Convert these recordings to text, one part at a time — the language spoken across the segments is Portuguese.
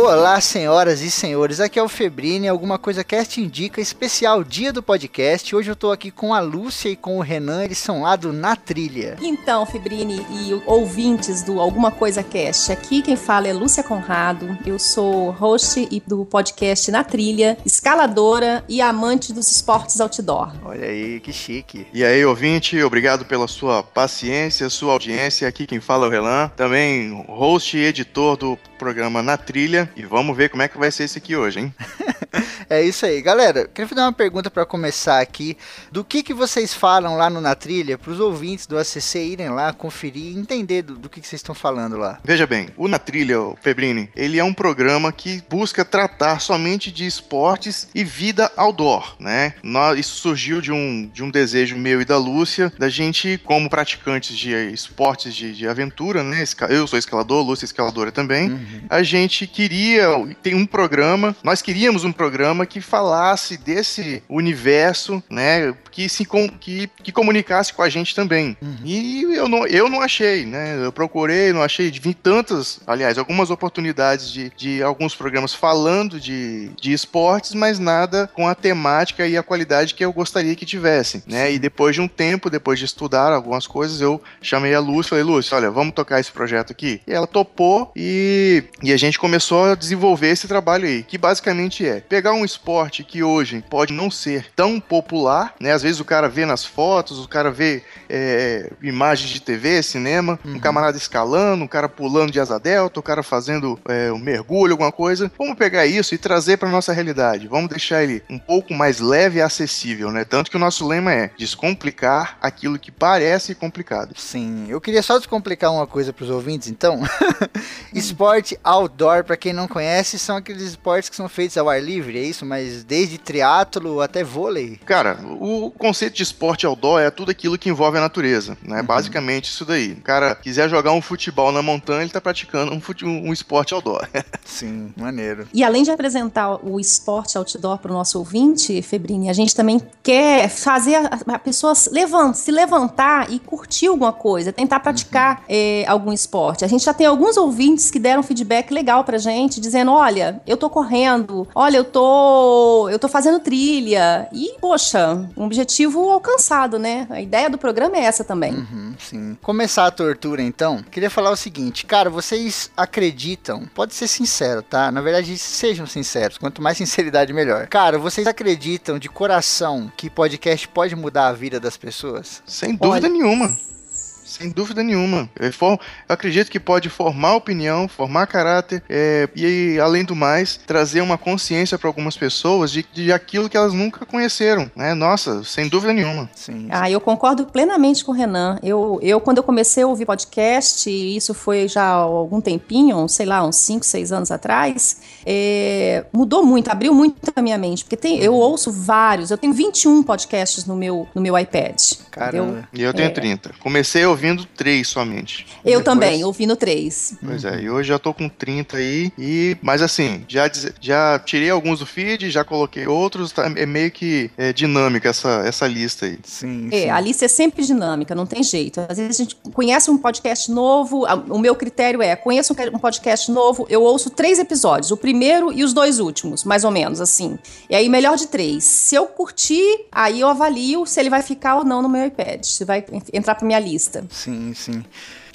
Olá, senhoras e senhores, aqui é o Febrini, alguma coisa cast indica, especial dia do podcast. Hoje eu tô aqui com a Lúcia e com o Renan, eles são lá do Na Trilha. Então, Febrini e ouvintes do Alguma Coisa Cast, aqui quem fala é Lúcia Conrado, eu sou host do podcast Na Trilha, escaladora e amante dos esportes outdoor. Olha aí, que chique. E aí, ouvinte, obrigado pela sua paciência, sua audiência, aqui quem fala é o Renan, também host e editor do programa Na Trilha e vamos ver como é que vai ser esse aqui hoje, hein? é isso aí. Galera, queria fazer uma pergunta para começar aqui. Do que que vocês falam lá no Na Trilha para os ouvintes do ACC irem lá conferir e entender do, do que, que vocês estão falando lá? Veja bem, o Na Trilha, o Febrini, ele é um programa que busca tratar somente de esportes e vida outdoor, né? Isso surgiu de um, de um desejo meu e da Lúcia, da gente, como praticantes de esportes de, de aventura, né? Eu sou escalador, Lúcia é escaladora também. Uhum. A gente queria queria, tem um programa, nós queríamos um programa que falasse desse universo, né, que se que, que comunicasse com a gente também. Uhum. E eu não, eu não achei, né? Eu procurei, não achei, vi tantas, aliás, algumas oportunidades de, de alguns programas falando de, de esportes, mas nada com a temática e a qualidade que eu gostaria que tivessem, né? E depois de um tempo, depois de estudar algumas coisas, eu chamei a Lúcia, falei, Lúcia, olha, vamos tocar esse projeto aqui. E ela topou e, e a gente começou a desenvolver esse trabalho aí, que basicamente é pegar um esporte que hoje pode não ser tão popular, né? Às vezes o cara vê nas fotos, o cara vê é, imagens de TV, cinema, uhum. um camarada escalando, um cara pulando de asa delta, o cara fazendo é, um mergulho, alguma coisa. Vamos pegar isso e trazer para nossa realidade. Vamos deixar ele um pouco mais leve e acessível, né? Tanto que o nosso lema é descomplicar aquilo que parece complicado. Sim, eu queria só descomplicar uma coisa para os ouvintes, então. Esporte outdoor, para quem não conhece, são aqueles esportes que são feitos ao ar livre, é isso? Mas desde triatlo até vôlei. Cara, o conceito de esporte outdoor é tudo aquilo que envolve a natureza, né? Uhum. Basicamente isso daí. O cara quiser jogar um futebol na montanha, ele tá praticando um, fute um esporte outdoor. Sim, maneiro. E além de apresentar o esporte outdoor para o nosso ouvinte, Febrini, a gente também quer fazer a, a pessoa levant, se levantar e curtir alguma coisa, tentar praticar uhum. é, algum esporte. A gente já tem alguns ouvintes que deram feedback legal pra gente, dizendo: olha, eu tô correndo, olha, eu tô. Eu tô fazendo trilha. E, poxa, um objetivo alcançado, né? A ideia do programa é essa também. Uhum, sim. Começar a tortura, então, queria falar o seguinte, cara, vocês acreditam, pode ser sincero, tá? Na verdade, sejam sinceros, quanto mais sinceridade, melhor. Cara, vocês acreditam de coração que podcast pode mudar a vida das pessoas? Sem dúvida Olha, nenhuma. Sem dúvida nenhuma. Eu, eu acredito que pode formar opinião, formar caráter é, e, além do mais, trazer uma consciência para algumas pessoas de, de aquilo que elas nunca conheceram. Né? Nossa, sem dúvida nenhuma. Sim, Ah, eu concordo plenamente com o Renan. Eu, eu, quando eu comecei a ouvir podcast, e isso foi já há algum tempinho, sei lá, uns 5, 6 anos atrás, é, mudou muito, abriu muito a minha mente. Porque tem, eu ouço vários, eu tenho 21 podcasts no meu, no meu iPad. Caramba. E eu tenho é, 30. Comecei a ouvir ouvindo três somente. Eu Depois... também, ouvindo três. Pois é, e hoje já tô com 30 aí. E, mas assim, já, já tirei alguns do feed, já coloquei outros. Tá, é meio que é, dinâmica essa, essa lista aí. Sim, é, sim. a lista é sempre dinâmica, não tem jeito. Às vezes a gente conhece um podcast novo. O meu critério é: conheço um podcast novo, eu ouço três episódios, o primeiro e os dois últimos, mais ou menos, assim. E aí, melhor de três. Se eu curtir, aí eu avalio se ele vai ficar ou não no meu iPad, se vai entrar pra minha lista. Sim, sim.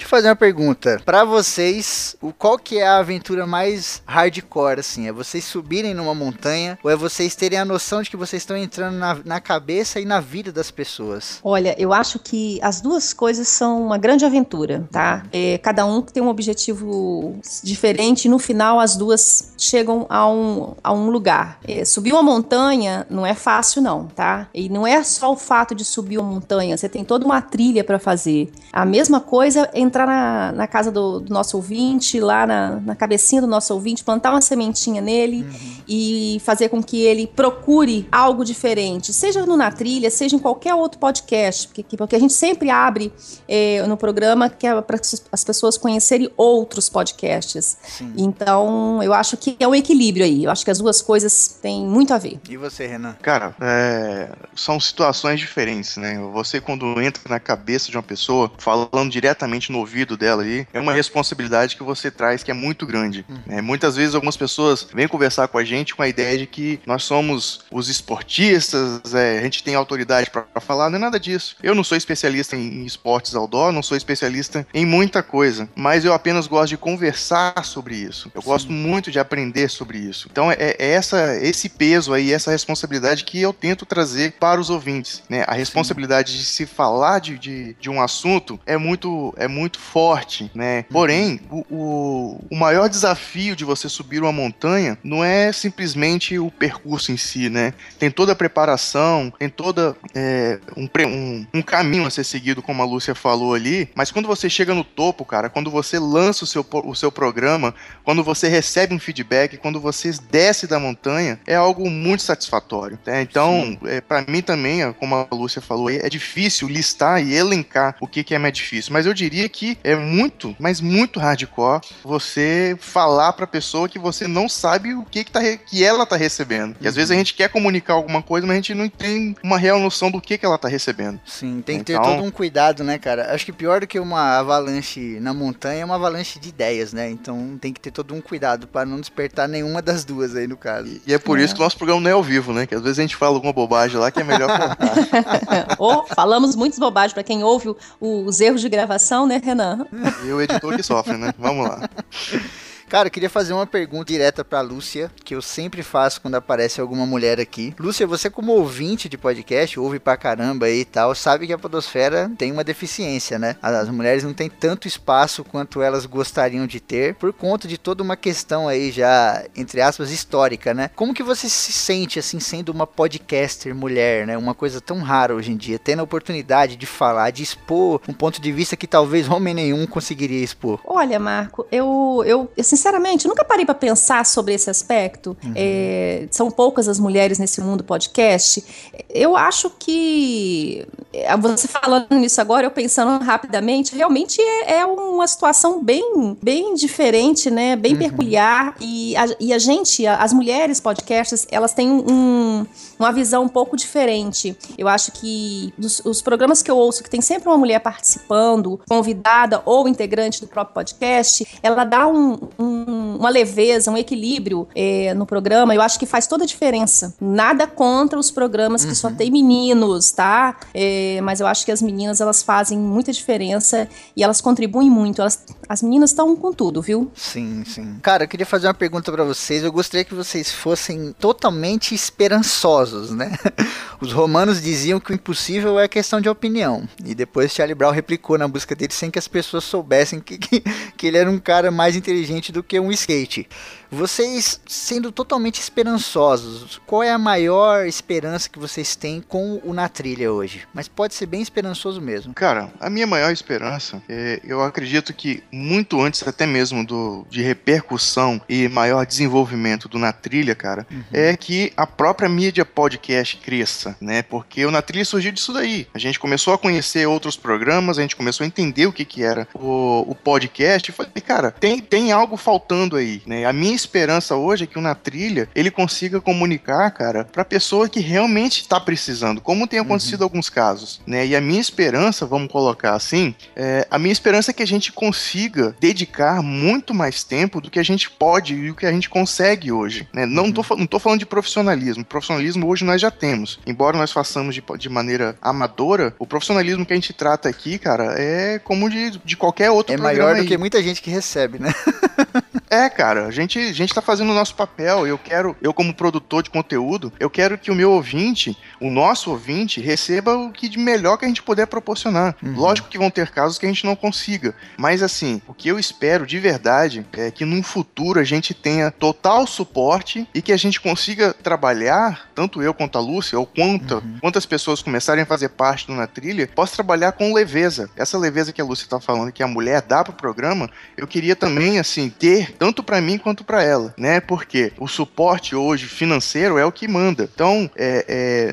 Fazer uma pergunta. Para vocês, o qual que é a aventura mais hardcore, assim? É vocês subirem numa montanha ou é vocês terem a noção de que vocês estão entrando na, na cabeça e na vida das pessoas? Olha, eu acho que as duas coisas são uma grande aventura, tá? É, cada um tem um objetivo diferente e no final as duas chegam a um, a um lugar. É, subir uma montanha não é fácil, não, tá? E não é só o fato de subir uma montanha, você tem toda uma trilha para fazer. A mesma coisa é entrar na, na casa do, do, nosso ouvinte, lá na, na, cabecinha do nosso ouvinte, plantar uma sementinha nele uhum. e fazer com que ele procure algo diferente, seja no Na Trilha, seja em qualquer outro podcast, porque, porque a gente sempre abre é, no programa que é para as pessoas conhecerem outros podcasts. Sim. Então, eu acho que é um equilíbrio aí. Eu acho que as duas coisas têm muito a ver. E você, Renan? Cara, é, são situações diferentes, né? Você, quando entra na cabeça de uma pessoa, falando diretamente no ouvido dela ali, é uma responsabilidade que você traz que é muito grande. Hum. Né? Muitas vezes, algumas pessoas vêm conversar com a gente com a ideia de que nós somos os esportistas, é, a gente tem autoridade para falar, não é nada disso. Eu não sou especialista em esportes outdoor, não sou especialista em muita coisa, mas eu apenas gosto de conversar sobre isso. Eu Sim. gosto muito de aprender sobre isso. Então, é, é essa, esse peso aí, essa responsabilidade que eu tento trazer para os ouvintes. Né? A responsabilidade Sim. de se falar de, de, de, um assunto é muito, é muito forte, né? Uhum. Porém, o, o, o, maior desafio de você subir uma montanha não é simplesmente o percurso em si, né? Tem toda a preparação, tem toda é, um, um, um caminho a ser seguido, como a Lúcia falou ali, mas quando você chega no topo, cara, quando você lança o seu, o seu programa, quando você recebe um feedback, quando você desce da montanha, é algo muito satisfatório. Né? Então, é, para mim também, como a Lúcia falou, é difícil listar e elencar o que, que é mais difícil. Mas eu diria que é muito, mas muito hardcore você falar pra pessoa que você não sabe o que, que, tá, que ela tá recebendo. E às vezes a uhum. gente quer comunicar alguma coisa, mas a gente não tem uma real noção do que, que ela tá recebendo. Sim, tem que ter então... todo um cuidado, né, cara? Acho que pior do que uma avalanche na montanha é uma avalanche de ideias, né? Então tem que ter todo um cuidado para não despertar nenhuma das duas aí no caso. E, e é por é. isso que o nosso programa não é ao vivo, né? Que às vezes a gente fala alguma bobagem lá que é melhor contar. Ou falamos muitas bobagens para quem ouve os erros de gravação, né, Renan? E o editor que sofre, né? Vamos lá. Cara, eu queria fazer uma pergunta direta pra Lúcia, que eu sempre faço quando aparece alguma mulher aqui. Lúcia, você como ouvinte de podcast, ouve pra caramba aí e tal, sabe que a podosfera tem uma deficiência, né? As mulheres não têm tanto espaço quanto elas gostariam de ter, por conta de toda uma questão aí já, entre aspas, histórica, né? Como que você se sente, assim, sendo uma podcaster mulher, né? Uma coisa tão rara hoje em dia, tendo a oportunidade de falar, de expor um ponto de vista que talvez homem nenhum conseguiria expor? Olha, Marco, eu, eu, eu sinceramente, nunca parei para pensar sobre esse aspecto. Uhum. É, são poucas as mulheres nesse mundo podcast. Eu acho que é, você falando nisso agora, eu pensando rapidamente, realmente é, é uma situação bem, bem diferente, né? Bem uhum. peculiar. E a, e a gente, as mulheres podcasts, elas têm um, uma visão um pouco diferente. Eu acho que dos, os programas que eu ouço, que tem sempre uma mulher participando, convidada ou integrante do próprio podcast, ela dá um, um, uma leveza, um equilíbrio é, no programa. Eu acho que faz toda a diferença. Nada contra os programas que uhum. só tem meninos, tá? É, mas eu acho que as meninas elas fazem muita diferença e elas contribuem muito. Elas, as meninas estão com tudo, viu? Sim, sim. Cara, eu queria fazer uma pergunta para vocês. Eu gostaria que vocês fossem totalmente esperançosos, né? Os romanos diziam que o impossível é questão de opinião. E depois Charlie Brown replicou na busca dele sem que as pessoas soubessem que, que, que ele era um cara mais inteligente do que um skate. Vocês, sendo totalmente esperançosos, qual é a maior esperança que vocês têm com o Na Trilha hoje? Mas pode ser bem esperançoso mesmo. Cara, a minha maior esperança, é, eu acredito que muito antes até mesmo do, de repercussão e maior desenvolvimento do Na Trilha, cara, uhum. é que a própria mídia podcast cresça, né? Porque o Na Trilha surgiu disso daí. A gente começou a conhecer outros programas, a gente começou a entender o que, que era o, o podcast e falei, cara, tem, tem algo faltando aí, né? A minha esperança hoje é que o Na Trilha ele consiga comunicar, cara, pra pessoa que realmente está precisando, como tem acontecido uhum. alguns casos, né? E a minha esperança, vamos colocar assim, é, a minha esperança é que a gente consiga dedicar muito mais tempo do que a gente pode e o que a gente consegue hoje, né? Não, uhum. tô, não tô falando de profissionalismo, profissionalismo hoje nós já temos, embora nós façamos de, de maneira amadora, o profissionalismo que a gente trata aqui, cara, é como de, de qualquer outro é programa. É maior do aí. que muita gente que recebe, né? É, cara, a gente, a gente tá fazendo o nosso papel. Eu quero, eu como produtor de conteúdo, eu quero que o meu ouvinte, o nosso ouvinte, receba o que de melhor que a gente puder proporcionar. Uhum. Lógico que vão ter casos que a gente não consiga, mas assim, o que eu espero de verdade é que num futuro a gente tenha total suporte e que a gente consiga trabalhar, tanto eu quanto a Lúcia, ou quanta, uhum. quantas pessoas começarem a fazer parte do Na Trilha, possa trabalhar com leveza. Essa leveza que a Lúcia tá falando que a mulher dá pro programa, eu queria também, assim, ter tanto para mim quanto para ela, né? Porque o suporte hoje financeiro é o que manda. Então, é,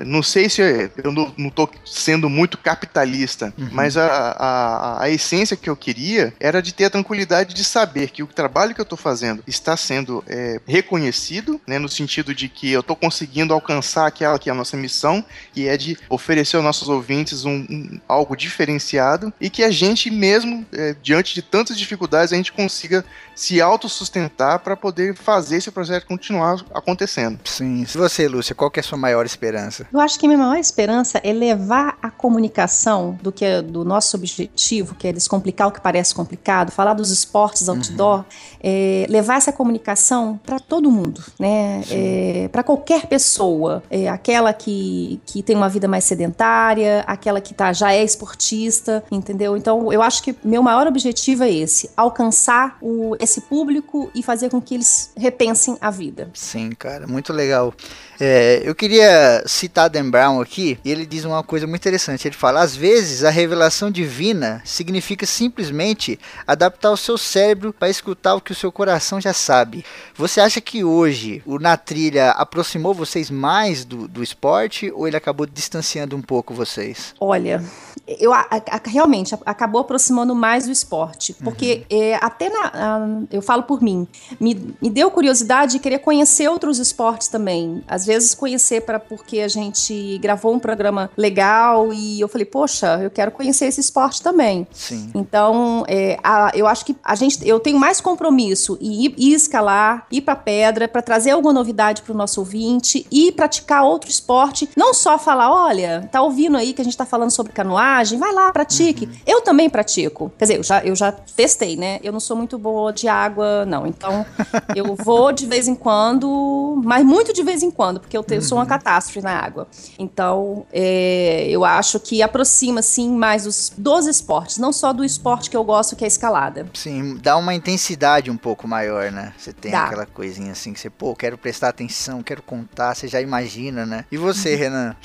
é, não sei se eu não, não tô sendo muito capitalista, uhum. mas a, a, a essência que eu queria era de ter a tranquilidade de saber que o trabalho que eu tô fazendo está sendo é, reconhecido, né? No sentido de que eu tô conseguindo alcançar aquela que é a nossa missão, que é de oferecer aos nossos ouvintes um, um algo diferenciado e que a gente mesmo, é, diante de tantas dificuldades, a gente consiga se autossustentar para poder fazer esse projeto continuar acontecendo. Sim. Se você, Lúcia, qual que é a sua maior esperança? Eu acho que a minha maior esperança é levar a comunicação do que é do nosso objetivo, que é descomplicar o que parece complicado, falar dos esportes outdoor, uhum. é, levar essa comunicação para todo mundo, né? É, para qualquer pessoa, é, aquela que, que tem uma vida mais sedentária, aquela que tá, já é esportista, entendeu? Então, eu acho que meu maior objetivo é esse, alcançar o, esse público e fazer com que eles repensem a vida. Sim, cara, muito legal. É, eu queria citar Dan Brown aqui, e ele diz uma coisa muito interessante. Ele fala: às vezes a revelação divina significa simplesmente adaptar o seu cérebro para escutar o que o seu coração já sabe. Você acha que hoje o Na Trilha aproximou vocês mais do, do esporte ou ele acabou distanciando um pouco vocês? Olha, eu a, a, realmente acabou aproximando mais do esporte, porque uhum. é, até na, a, eu falo por mim, me, me deu curiosidade de querer conhecer outros esportes também. Às vezes conhecer para porque a gente gravou um programa legal e eu falei, poxa, eu quero conhecer esse esporte também. Sim. Então, é, a, eu acho que a gente, eu tenho mais compromisso em ir, ir escalar, ir para pedra, para trazer alguma novidade para o nosso ouvinte e praticar outro esporte, não só falar, olha, tá ouvindo aí que a gente tá falando sobre canoagem, vai lá, pratique. Uhum. Eu também pratico. Quer dizer, eu já, eu já testei, né? Eu não sou muito boa de água, não. Então, eu vou de vez em quando, mas muito de vez em quando, porque eu, tenho, uhum. sou uma uhum. catástrofe na água. Então, é, eu acho que aproxima, sim, mais dos, dos esportes, não só do esporte que eu gosto, que é a escalada. Sim, dá uma intensidade um pouco maior, né? Você tem dá. aquela coisinha assim que você, pô, quero prestar atenção, quero contar, você já imagina, né? E você. Renan?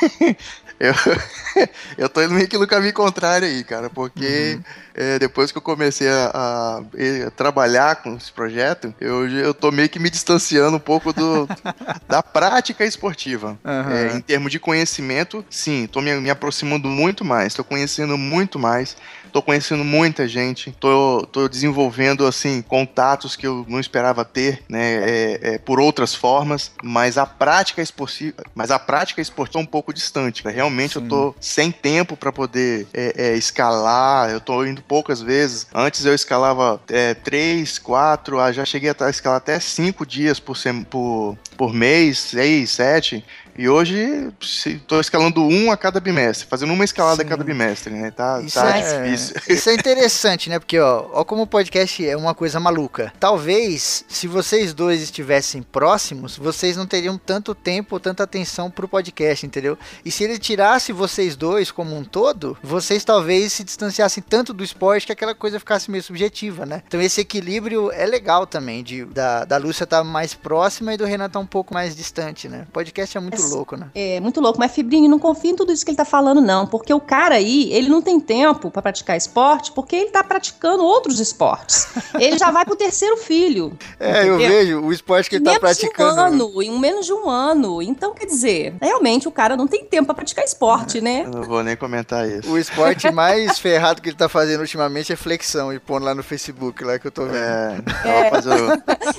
Eu, eu tô indo meio que no caminho contrário aí, cara, porque uhum. é, depois que eu comecei a, a, a, trabalhar com esse projeto, eu, eu tô meio que me distanciando um pouco do, da prática esportiva. Uhum. É, em termos de conhecimento, sim, tô me, me aproximando muito mais, tô conhecendo muito mais tô conhecendo muita gente, tô, tô desenvolvendo, assim, contatos que eu não esperava ter, né, é, é, por outras formas, mas a prática esportiva, mas a prática esportiva é um pouco distante, né? realmente Sim. eu tô sem tempo para poder é, é, escalar, eu tô indo poucas vezes, antes eu escalava é, três, quatro, ah, já cheguei a escalar até cinco dias por, por, por mês, seis, sete, e hoje estou escalando um a cada bimestre, fazendo uma escalada Sim. a cada bimestre, né? Tá, isso tá é, difícil. Isso é interessante, né? Porque, ó, ó como o podcast é uma coisa maluca. Talvez, se vocês dois estivessem próximos, vocês não teriam tanto tempo ou tanta atenção pro podcast, entendeu? E se ele tirasse vocês dois como um todo, vocês talvez se distanciassem tanto do esporte que aquela coisa ficasse meio subjetiva, né? Então esse equilíbrio é legal também, de, da, da Lúcia estar tá mais próxima e do Renan estar tá um pouco mais distante, né? O podcast é muito louco, né? É, muito louco. Mas, Fibrinho, não confia em tudo isso que ele tá falando, não. Porque o cara aí, ele não tem tempo para praticar esporte, porque ele tá praticando outros esportes. ele já vai pro terceiro filho. É, entendeu? eu vejo o esporte que ele tá praticando. Um ano, em menos de um ano. Então, quer dizer, realmente o cara não tem tempo para praticar esporte, né? Eu não vou nem comentar isso. O esporte mais ferrado que ele tá fazendo ultimamente é flexão e pondo lá no Facebook, lá que eu tô vendo. É, é.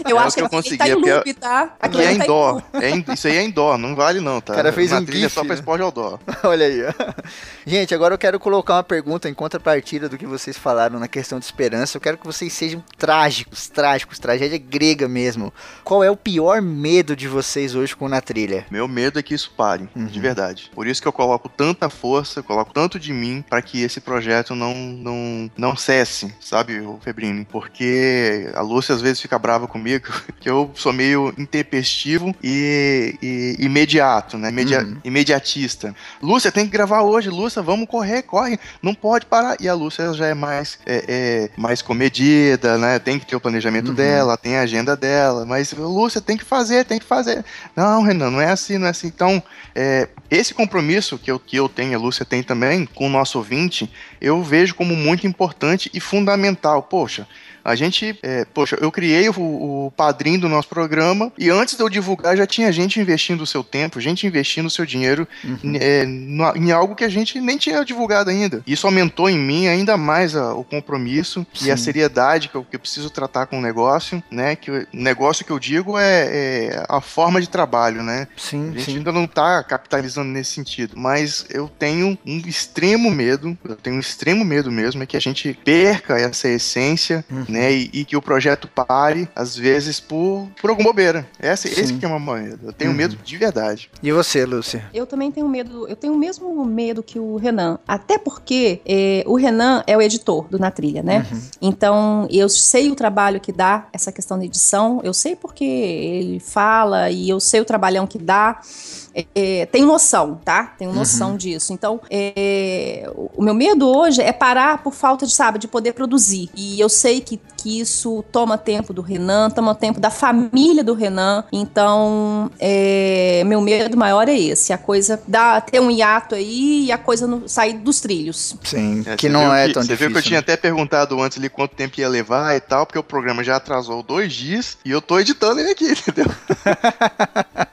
eu, eu é acho que, que eu consegui. Tá em loop, tá? Aqui é em dó. É em, isso aí é em dó, não vale não, tá? O cara fez Na um trilha gif, só pra esporte dó. Olha aí. ó. Gente, agora eu quero colocar uma pergunta em contrapartida do que vocês falaram na questão de esperança. Eu quero que vocês sejam trágicos, trágicos, tragédia grega mesmo. Qual é o pior medo de vocês hoje com na trilha? Meu medo é que isso pare, Uhum. de verdade. Por isso que eu coloco tanta força, coloco tanto de mim pra que esse projeto não, não, não cesse, sabe, o Febrini? Porque a Lúcia às vezes fica brava comigo, que eu sou meio intempestivo e, e imediato, né? Imedia- Uhum. Imediatista. Lúcia, tem que gravar hoje, Lúcia, vamos correr, corre, não pode parar. E a Lúcia já é mais, é, é, mais comedida, né? Tem que ter o planejamento Uhum. dela, tem a agenda dela, mas Lúcia tem que fazer, tem que fazer. Não, Renan, não é assim, não é assim. Então, é, esse compromisso que eu, que eu tenho, a Lúcia tem também, com o nosso ouvinte, eu vejo como muito importante e fundamental. Poxa, a gente, é, poxa, eu criei o, o padrinho do nosso programa e antes de eu divulgar já tinha gente investindo o seu tempo, gente investindo o seu dinheiro Uhum. é, no- em algo que a gente nem tinha divulgado ainda. Isso aumentou em mim ainda mais a- o compromisso e a Sim. seriedade que eu, que eu preciso tratar com o negócio, né? Que o negócio que eu digo é, é a forma de trabalho, né? Sim, A gente sim. ainda não tá capitalizando nesse sentido, mas eu tenho um extremo medo, eu tenho um extremo medo mesmo, é que a gente perca essa essência, Uhum. Né, e, e que o projeto pare, às vezes, por, por alguma bobeira. Esse, esse que é o meu medo, eu tenho Uhum. medo de verdade. E você, Lúcia? Eu também tenho medo, eu tenho o mesmo medo que o Renan. Até porque é, o Renan é o editor do Na Trilha, né? Uhum. Então, eu sei o trabalho que dá essa questão da edição, eu sei porque ele fala e eu sei o trabalhão que dá. É, tenho noção, tá? Tenho noção disso. Então, é, o meu medo hoje é parar por falta de, sabe, de poder produzir. E eu sei que, que isso toma tempo do Renan, toma tempo da família do Renan. Então, é, meu medo maior é esse: a coisa dá, ter um hiato aí e a coisa não, sair dos trilhos. Sim, É, que você não é que- tão Você difícil. viu que eu tinha né? até perguntado antes ali quanto tempo ia levar e tal, porque o programa já atrasou dois dias e eu tô editando ele aqui, entendeu?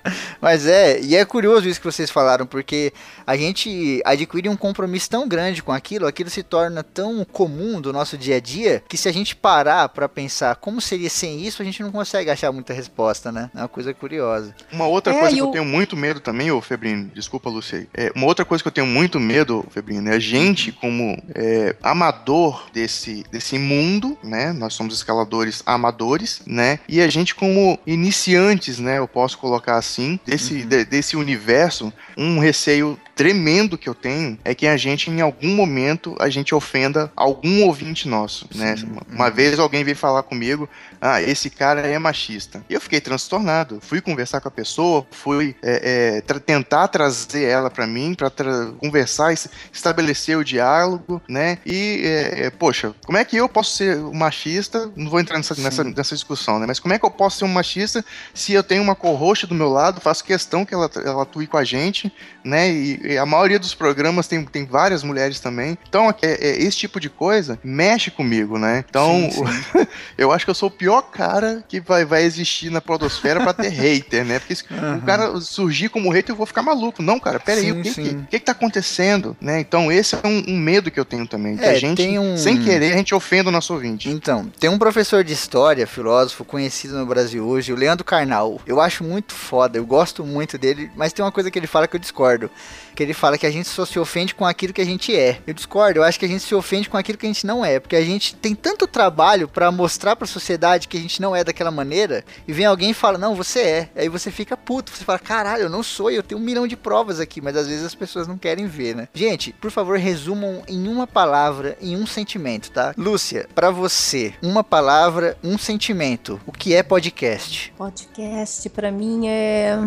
Mas é, e é curioso isso que vocês falaram, porque a gente adquire um compromisso tão grande com aquilo, aquilo se torna tão comum do nosso dia a dia, que se a gente parar pra pensar como seria sem isso, a gente não consegue achar muita resposta, né? É uma coisa curiosa. Uma outra É, coisa e que eu tenho muito medo também, ô Febrino, desculpa, Luciei. É, uma outra coisa que eu tenho muito medo, Febrino, é a gente, como é, amador desse, desse mundo, né? Nós somos escaladores amadores, né? E a gente, como iniciantes, né? Eu posso colocar assim, desse, de- desse universo, um receio tremendo que eu tenho é que a gente, em algum momento, a gente ofenda algum ouvinte nosso, né? Sim. Uma- Uma vez alguém veio falar comigo, ah, esse cara é machista. E eu fiquei transtornado. Fui conversar com a pessoa, fui é, é, tra- tentar trazer ela pra mim, pra tra- conversar, es- estabelecer o diálogo, né? E, é, é, poxa, como é que eu posso ser um machista? Não vou entrar nessa, nessa, nessa discussão, né? Mas como é que eu posso ser um machista se eu tenho uma co-host do meu lado, faço questão que ela, ela atue com a gente, né? E a maioria dos programas tem, tem várias mulheres também. Então, é, é, esse tipo de coisa mexe comigo, né? Então, Sim, eu acho que eu sou o pior cara que vai, vai existir na podosfera pra ter hater, né? Porque se Aham. o cara surgir como hater, eu vou ficar maluco. Não, cara, peraí, Sim, o que, que, sim. que que tá acontecendo, né? Então, esse é um, um medo que eu tenho também. Que É, a gente, um- sem querer, a gente ofenda o nosso ouvinte. Então, tem um professor de história, filósofo conhecido no Brasil hoje, o Leandro Carnal. Eu acho muito foda, eu gosto muito dele, mas tem uma coisa que ele fala que eu discordo. Que ele fala que a gente só se ofende com aquilo que a gente é. Eu discordo, eu acho que a gente se ofende com aquilo que a gente não é. Porque a gente tem tanto trabalho pra mostrar pra sociedade que a gente não é daquela maneira, e vem alguém e fala, não, você é. Aí você fica puto, você fala, caralho, eu não sou, eu tenho um milhão de provas aqui, mas às vezes as pessoas não querem ver, né? Gente, por favor, resumam em uma palavra, em um sentimento, tá? Lúcia, pra você, uma palavra, um sentimento. O que é podcast? Podcast, pra mim, é,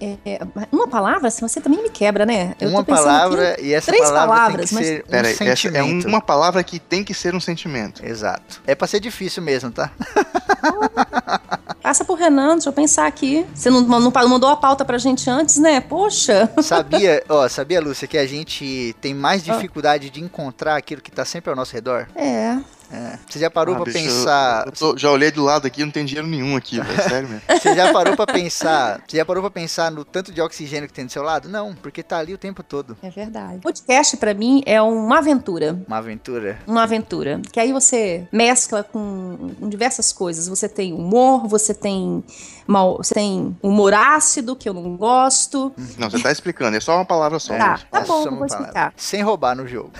é- Uma palavra, assim, você também me quebra, né? Eu tô uma pensando palavra aqui- e essa três palavra palavras, tem que mas- ser um Pera aí, essa é sentimento. uma palavra que tem que ser um sentimento. Exato. É pra ser difícil mesmo, tá? Passa pro Renan, deixa eu pensar aqui. Você não, não mandou a pauta pra gente antes, né? Poxa. Sabia, ó, sabia, Lúcia, que a gente tem mais Ah. dificuldade de encontrar aquilo que tá sempre ao nosso redor? É. É. Você já parou Ah, pra bicho, pensar. eu tô- já olhei do lado aqui, não tem dinheiro nenhum aqui, velho. Sério mesmo. Você já parou pra pensar? Você já parou pra pensar no tanto de oxigênio que tem do seu lado? Não, porque tá ali o tempo todo. É verdade. Podcast, pra mim, é uma aventura. Uma aventura. Uma aventura. Que aí você mescla com, com diversas coisas. Você tem humor, você tem mal, você tem humor ácido, que eu não gosto. Não, você tá explicando, é só uma palavra só. Tá, tá É bom, eu vou palavra. explicar. Sem roubar no jogo.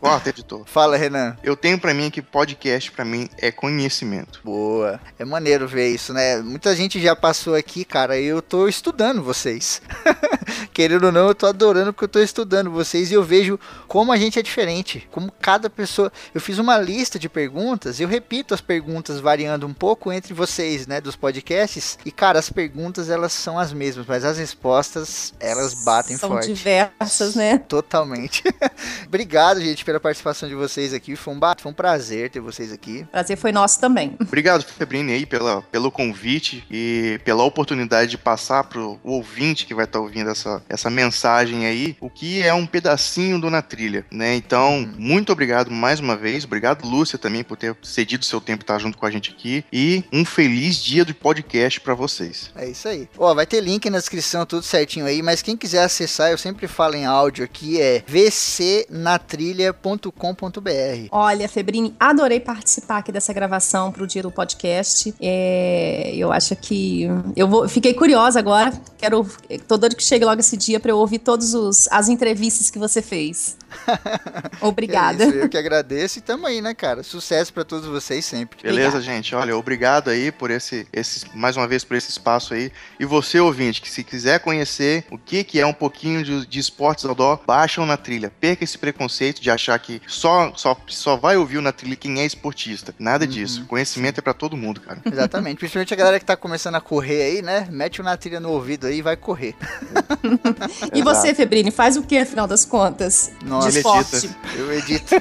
Corta, editor. Fala, Renan. Eu tenho pra mim que podcast pra mim é conhecimento. Boa. É maneiro ver isso, né? Muita gente já passou aqui, cara, e eu tô estudando vocês. Querendo ou não, eu tô adorando porque eu tô estudando vocês e eu vejo como a gente é diferente. Como cada pessoa. Eu fiz uma lista de perguntas, eu repito as perguntas variando um pouco entre vocês, né, dos podcasts. E, cara, as perguntas elas são as mesmas, mas as respostas elas batem São forte. diversas, né? Totalmente. Obrigado, gente, pela participação de vocês aqui. Foi um, foi um prazer ter vocês aqui. Prazer foi nosso também. Obrigado, Febrini, aí, pela, pelo convite e pela oportunidade de passar pro ouvinte que vai estar ouvindo essa, essa mensagem aí, o que é um pedacinho do Na Trilha, né? Então, muito obrigado mais uma vez. Obrigado, Lúcia, também, por ter cedido seu tempo estar junto com a gente aqui. E um feliz dia do podcast pra vocês. É isso aí. Ó, vai ter link na descrição, tudo certinho aí, mas quem quiser acessar, eu sempre falo em áudio aqui, é vcnatrilha.com.br. Olha, Febrini, adorei participar aqui dessa gravação pro dia do podcast. É, eu acho que eu vou, fiquei curiosa agora. Quero, tô doido que chegue logo esse dia para eu ouvir todas as entrevistas que você fez. Obrigada. É isso, eu que agradeço e tamo aí, né, cara? Sucesso pra todos vocês sempre. Beleza, Obrigada. gente? Olha, obrigado aí por esse, esse, mais uma vez por esse espaço aí. E você, ouvinte, que se quiser conhecer o que, que é um pouquinho de, de esportes outdoor, baixam na trilha. Perca esse preconceito de achar que só, só, só vai ouvir o na trilha quem é esportista. Nada disso. Conhecimento é pra todo mundo, cara. Exatamente. Principalmente a galera que tá começando a correr aí, né? Mete uma trilha no ouvido aí e vai correr. E você, Febrini, faz o que, afinal das contas? Nossa, de ele esporte. edita. Eu edito.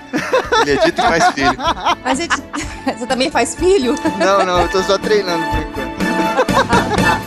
Ele edita e faz filho. Mas edi- você também faz filho? Não, não, eu tô só treinando por enquanto.